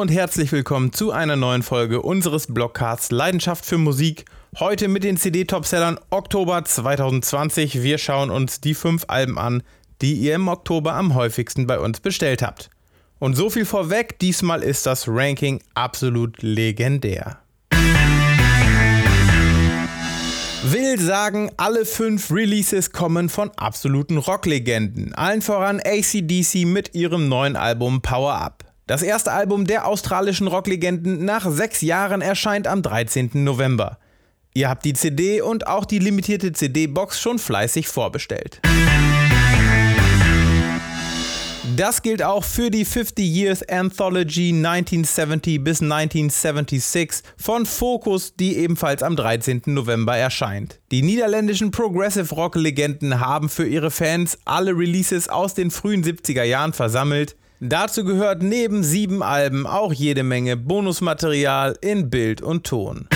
Und herzlich willkommen zu einer neuen Folge unseres Blogcasts Leidenschaft für Musik. Heute mit den CD-Topsellern Oktober 2020. Wir schauen uns die fünf Alben an, die ihr im Oktober am häufigsten bei uns bestellt habt. Und so viel vorweg, diesmal ist das Ranking absolut legendär. Will sagen, alle fünf Releases kommen von absoluten Rocklegenden. Allen voran ACDC mit ihrem neuen Album Power Up. Das erste Album der australischen Rocklegenden nach sechs Jahren erscheint am 13. November. Ihr habt die CD und auch die limitierte CD-Box schon fleißig vorbestellt. Das gilt auch für die 50 Years Anthology 1970 bis 1976 von Focus, die ebenfalls am 13. November erscheint. Die niederländischen Progressive Rock Legenden haben für ihre Fans alle Releases aus den frühen 70er Jahren versammelt. Dazu gehört neben sieben Alben auch jede Menge Bonusmaterial in Bild und Ton.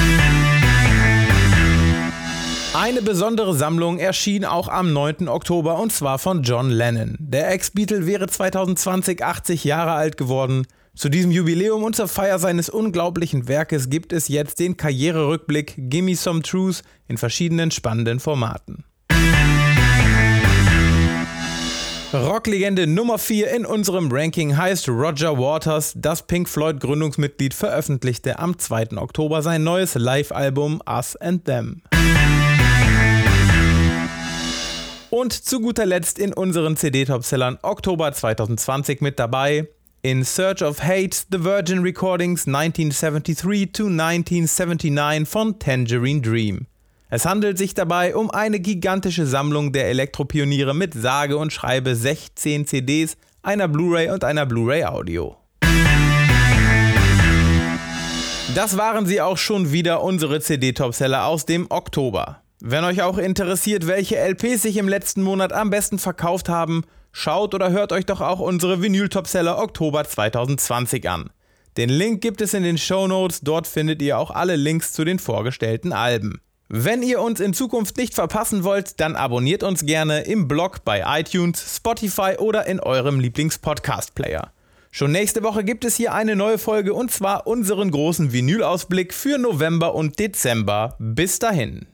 Eine besondere Sammlung erschien auch am 9. Oktober und zwar von John Lennon. Der Ex-Beatle wäre 2020 80 Jahre alt geworden. Zu diesem Jubiläum und zur Feier seines unglaublichen Werkes gibt es jetzt den Karriererückblick Gimme Some Truth in verschiedenen spannenden Formaten. Rocklegende Nummer 4 in unserem Ranking heißt Roger Waters. Das Pink Floyd Gründungsmitglied veröffentlichte am 2. Oktober sein neues Live-Album Us and Them. Und zu guter Letzt in unseren CD-Topsellern Oktober 2020 mit dabei In Search of Hate, The Virgin Recordings 1973 to 1979 von Tangerine Dream. Es handelt sich dabei um eine gigantische Sammlung der Elektropioniere mit sage und schreibe 16 CDs, einer Blu-ray und einer Blu-ray Audio. Das waren sie auch schon wieder, unsere CD-Topseller aus dem Oktober. Wenn euch auch interessiert, welche LPs sich im letzten Monat am besten verkauft haben, schaut oder hört euch doch auch unsere Vinyl-Topseller Oktober 2020 an. Den Link gibt es in den Show Notes, dort findet ihr auch alle Links zu den vorgestellten Alben. Wenn ihr uns in Zukunft nicht verpassen wollt, dann abonniert uns gerne im Blog bei iTunes, Spotify oder in eurem Lieblings-Podcast-Player. Schon nächste Woche gibt es hier eine neue Folge und zwar unseren großen Vinyl-Ausblick für November und Dezember. Bis dahin.